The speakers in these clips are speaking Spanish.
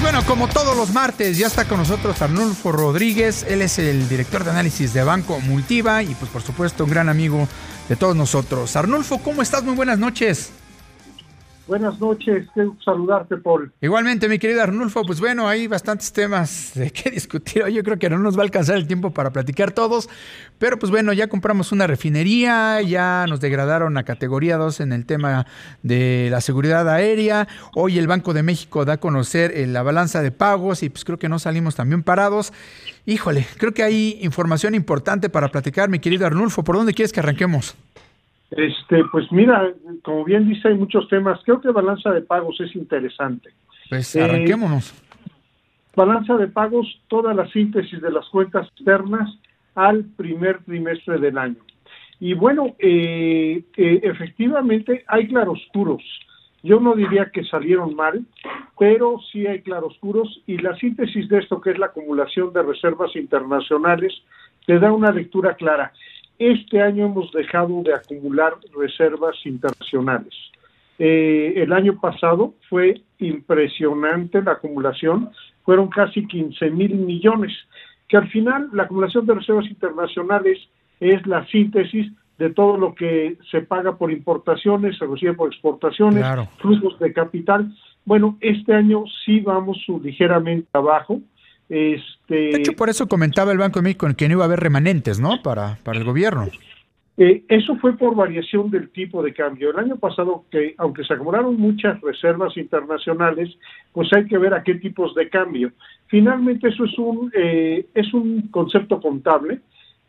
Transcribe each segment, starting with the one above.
Bueno, como todos los martes, ya está con nosotros Arnulfo Rodríguez. Él es el director de análisis de Banco Multiva y, pues, por supuesto, un gran amigo de todos nosotros. Arnulfo, ¿cómo estás? Muy buenas noches. Buenas noches, qué saludarte, Paul. Igualmente, mi querido Arnulfo, pues bueno, hay bastantes temas de qué discutir. Yo creo que no nos va a alcanzar el tiempo para platicar todos, pero pues bueno, ya compramos una refinería, ya nos degradaron a categoría 2 en el tema de la seguridad aérea. Hoy el Banco de México da a conocer eh, la balanza de pagos y pues creo que no salimos también parados. Híjole, creo que hay información importante para platicar, mi querido Arnulfo. ¿Por dónde quieres que arranquemos? Este, pues mira, como bien dice, hay muchos temas. Creo que balanza de pagos es interesante. Pues arranquémonos. Eh, balanza de pagos, toda la síntesis de las cuentas externas al primer trimestre del año. Y bueno, eh, eh, efectivamente hay claroscuros. Yo no diría que salieron mal, pero sí hay claroscuros y la síntesis de esto, que es la acumulación de reservas internacionales, te da una lectura clara. Este año hemos dejado de acumular reservas internacionales. Eh, el año pasado fue impresionante la acumulación, fueron casi 15 mil millones, que al final la acumulación de reservas internacionales es la síntesis de todo lo que se paga por importaciones, se recibe por exportaciones, flujos de capital. Bueno, este año sí vamos ligeramente abajo, este, de hecho, por eso comentaba el Banco de México que no iba a haber remanentes, ¿no? Para, para el gobierno. Eh, eso fue por variación del tipo de cambio. El año pasado, que aunque se acumularon muchas reservas internacionales, pues hay que ver a qué tipos de cambio. Finalmente, eso es un, eh, es un concepto contable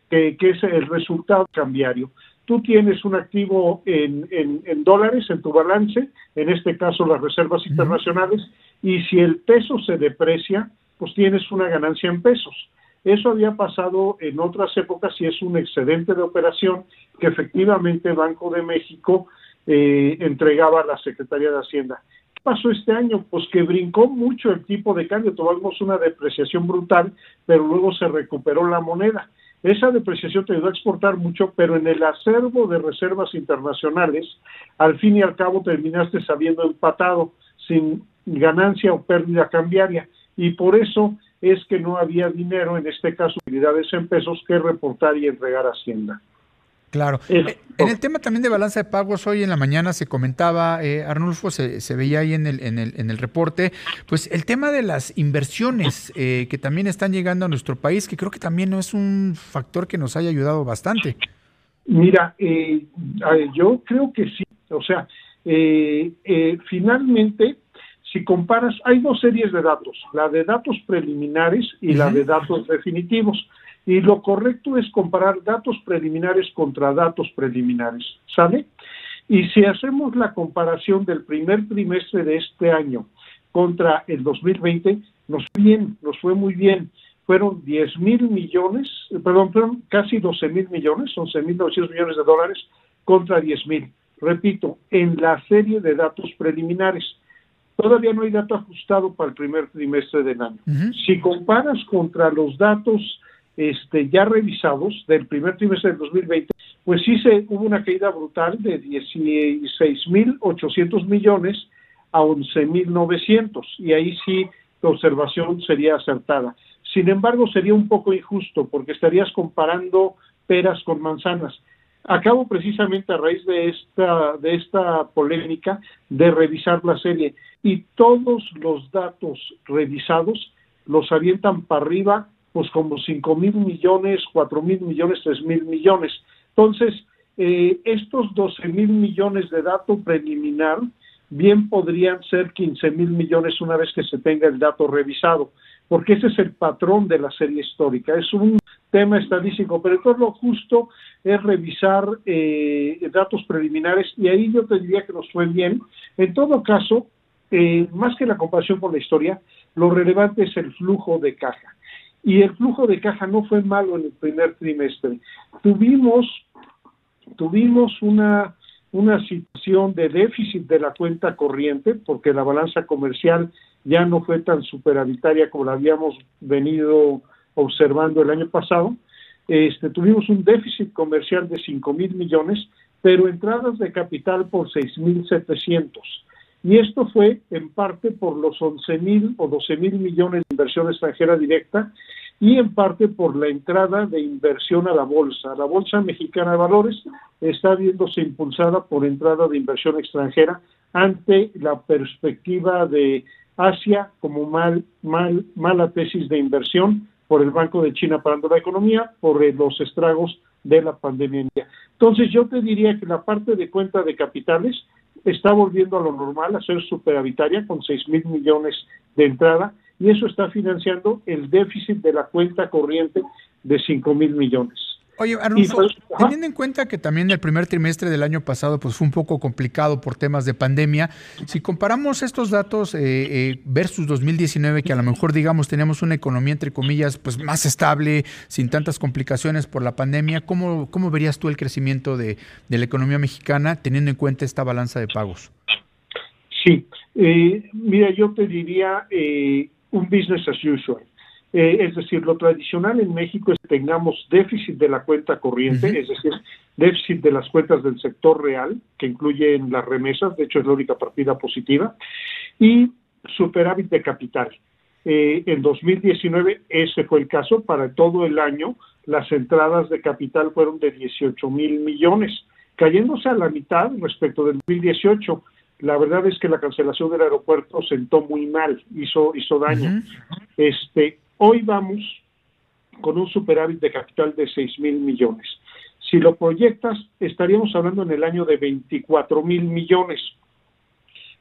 que, que, es el resultado cambiario. Tú tienes un activo en, en, dólares en tu balance, en este caso las reservas internacionales, y si el peso se deprecia, pues tienes una ganancia en pesos. Eso había pasado en otras épocas y es un excedente de operación que efectivamente Banco de México eh, entregaba a la Secretaría de Hacienda. ¿Qué pasó este año? Pues que brincó mucho el tipo de cambio, tuvimos una depreciación brutal, pero luego se recuperó la moneda. Esa depreciación te ayudó a exportar mucho, pero en el acervo de reservas internacionales, al fin y al cabo terminaste sabiendo empatado, sin ganancia o pérdida cambiaria y por eso es que no había dinero, en este caso utilidades en pesos, que reportar y entregar a Hacienda. Claro. Eh, en el tema también de balanza de pagos, hoy en la mañana se comentaba, eh, Arnulfo, se, se, veía ahí en el, en, el, en el reporte, pues el tema de las inversiones eh, que también están llegando a nuestro país, que creo que también no es un factor que nos haya ayudado bastante. Mira, yo creo que sí. O sea, finalmente si comparas, hay dos series de datos, la de datos preliminares y la de datos definitivos. Y lo correcto es comparar datos preliminares contra datos preliminares, ¿sale? Y si hacemos la comparación del primer trimestre de este año contra el 2020, nos fue bien, nos fue muy bien. Fueron 10 mil millones, perdón, fueron casi 12 mil millones, 11 mil 900 millones de dólares contra 10 mil. Repito, en la serie de datos preliminares. Todavía no hay dato ajustado para el primer trimestre del año. Si comparas contra los datos este, ya revisados del primer trimestre del 2020, pues sí se, hubo una caída brutal de 16.800 millones a 11.900 y ahí sí la observación sería acertada. Sin embargo, sería un poco injusto porque estarías comparando peras con manzanas. Acabo precisamente a raíz de esta, de esta polémica de revisar la serie y todos los datos revisados los avientan para arriba, pues como cinco mil millones, cuatro mil millones, tres mil millones. Entonces, eh, estos 12 mil millones de dato preliminar bien podrían ser 15 mil millones una vez que se tenga el dato revisado, porque ese es el patrón de la serie histórica. Es un tema estadístico, pero todo lo justo es revisar eh, datos preliminares y ahí yo te diría que nos fue bien. En todo caso, eh, más que la comparación con la historia, lo relevante es el flujo de caja. Y el flujo de caja no fue malo en el primer trimestre. Tuvimos, tuvimos una, una situación de déficit de la cuenta corriente, porque la balanza comercial ya no fue tan superavitaria como la habíamos venido observando el año pasado. Este, tuvimos un déficit comercial de 5 mil millones, pero entradas de capital por 6.700. Y esto fue en parte por los 11.000 o 12.000 millones de inversión extranjera directa y en parte por la entrada de inversión a la bolsa. La Bolsa Mexicana de Valores está viéndose impulsada por entrada de inversión extranjera ante la perspectiva de Asia como mal, mal, mala tesis de inversión por el Banco de China parando la economía, por los estragos de la pandemia. Entonces yo te diría que la parte de cuenta de capitales está volviendo a lo normal, a ser superavitaria con 6 mil millones de entrada y eso está financiando el déficit de la cuenta corriente de 5 mil millones. Oye, Arnulfo, pues, teniendo en cuenta que también el primer trimestre del año pasado pues fue un poco complicado por temas de pandemia, si comparamos estos datos eh, eh, versus 2019, que a lo mejor digamos teníamos una economía entre comillas pues más estable, sin tantas complicaciones por la pandemia, ¿cómo, cómo verías tú el crecimiento de, de la economía mexicana teniendo en cuenta esta balanza de pagos? Sí, eh, mira, yo te diría un business as usual. Eh, es decir, lo tradicional en México es que tengamos déficit de la cuenta corriente, es decir, déficit de las cuentas del sector real, que incluyen las remesas, de hecho es la única partida positiva, y superávit de capital. Eh, en 2019 ese fue el caso, para todo el año las entradas de capital fueron de 18 mil millones, cayéndose a la mitad respecto del 2018 la verdad es que la cancelación del aeropuerto sentó muy mal, hizo, hizo daño. Este, Hoy vamos con un superávit de capital de 6 mil millones. Si lo proyectas, estaríamos hablando en el año de 24 mil millones.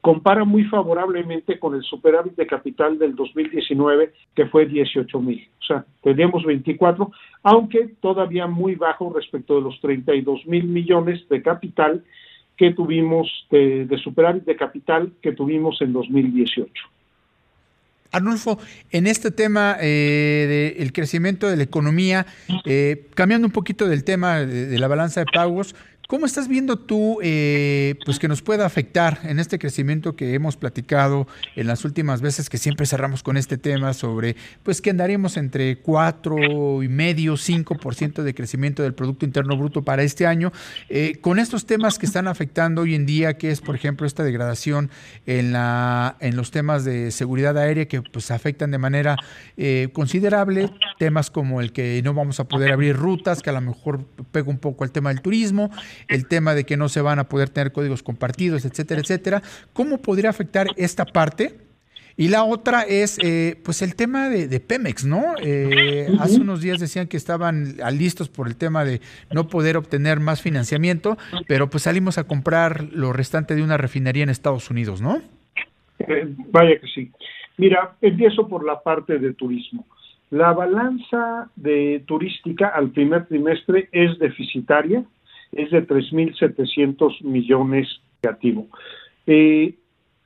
Compara muy favorablemente con el superávit de capital del 2019, que fue 18 mil. O sea, tendríamos 24, aunque todavía muy bajo respecto de los 32 mil millones de capital que tuvimos, de, de superávit de capital que tuvimos en 2018. Arnulfo, en este tema eh, del crecimiento de la economía, eh, cambiando un poquito del tema de, la balanza de pagos, ¿Cómo estás viendo tú eh, pues que nos pueda afectar en este crecimiento que hemos platicado en las últimas veces que siempre cerramos con este tema sobre pues que andaremos entre cuatro y medio, 5% de crecimiento del Producto Interno Bruto para este año, eh, con estos temas que están afectando hoy en día, que es por ejemplo esta degradación en, la, en los temas de seguridad aérea que pues afectan de manera eh, considerable, temas como el que no vamos a poder abrir rutas, que a lo mejor pega un poco al tema del turismo, el tema de que no se van a poder tener códigos compartidos, etcétera, etcétera. ¿Cómo podría afectar esta parte? Y la otra es, eh, pues, el tema de, Pemex, ¿no? Eh, hace unos días decían que estaban listos por el tema de no poder obtener más financiamiento, pero pues salimos a comprar lo restante de una refinería en Estados Unidos, ¿no? Eh, vaya que sí. Mira, empiezo por la parte de turismo. La balanza de turística al primer trimestre es deficitaria, es de 3.700 millones negativo. Eh,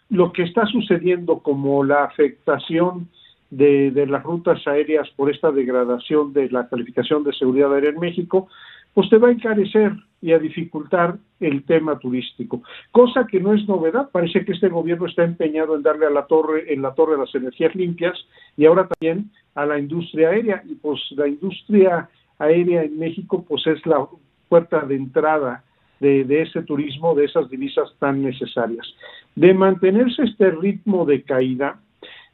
lo que está sucediendo como la afectación de, de, las rutas aéreas por esta degradación de la calificación de seguridad aérea en México, pues te va a encarecer y a dificultar el tema turístico, cosa que no es novedad. Parece que este gobierno está empeñado en darle a la torre, en la torre las energías limpias y ahora también a la industria aérea. Y pues la industria aérea en México, pues es la puerta de entrada de, ese turismo, de esas divisas tan necesarias. De mantenerse este ritmo de caída,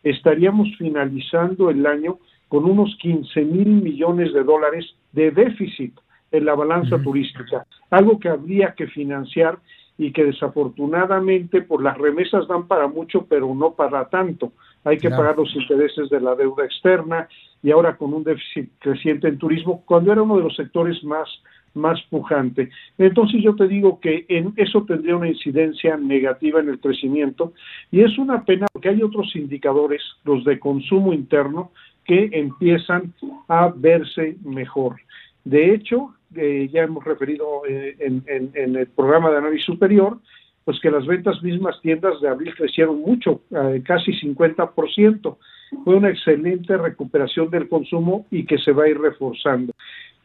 estaríamos finalizando el año con unos 15 mil millones de dólares de déficit en la balanza turística, algo que habría que financiar y que desafortunadamente por las remesas dan para mucho, pero no para tanto. Hay que pagar los intereses de la deuda externa y ahora con un déficit creciente en turismo, cuando era uno de los sectores más más pujante. Entonces yo te digo que en eso tendría una incidencia negativa en el crecimiento y es una pena porque hay otros indicadores, los de consumo interno, que empiezan a verse mejor. De hecho, eh, ya hemos referido eh, en, el programa de análisis superior, pues que las ventas mismas tiendas de abril crecieron mucho, eh, casi 50%. Fue una excelente recuperación del consumo y que se va a ir reforzando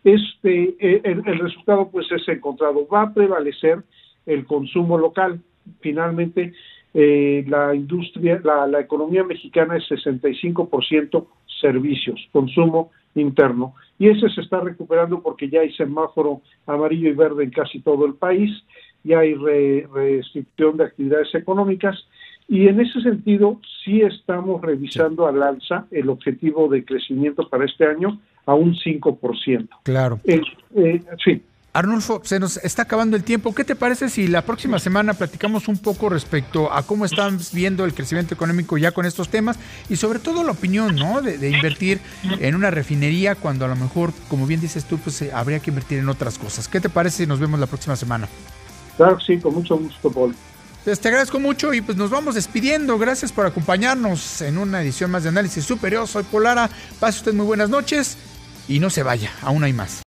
este, eh, el, resultado pues es encontrado. Va a prevalecer el consumo local. Finalmente, eh, la industria, la, economía mexicana es 65% servicios, consumo interno. Y ese se está recuperando porque ya hay semáforo amarillo y verde en casi todo el país, ya hay restricción de actividades económicas y en ese sentido sí estamos revisando al alza el objetivo de crecimiento para este año a un 5%. Claro. Eh, eh, sí. Arnulfo, se nos está acabando el tiempo. ¿Qué te parece si la próxima semana platicamos un poco respecto a cómo están viendo el crecimiento económico ya con estos temas y sobre todo la opinión, ¿no? De, invertir en una refinería cuando a lo mejor, como bien dices tú, pues eh, habría que invertir en otras cosas. ¿Qué te parece si nos vemos la próxima semana? Claro, sí, con mucho gusto, Paul. Pues te agradezco mucho y pues nos vamos despidiendo. Gracias por acompañarnos en una edición más de Análisis Superior. Soy Polara. Pase usted muy buenas noches y no se vaya, aún hay más.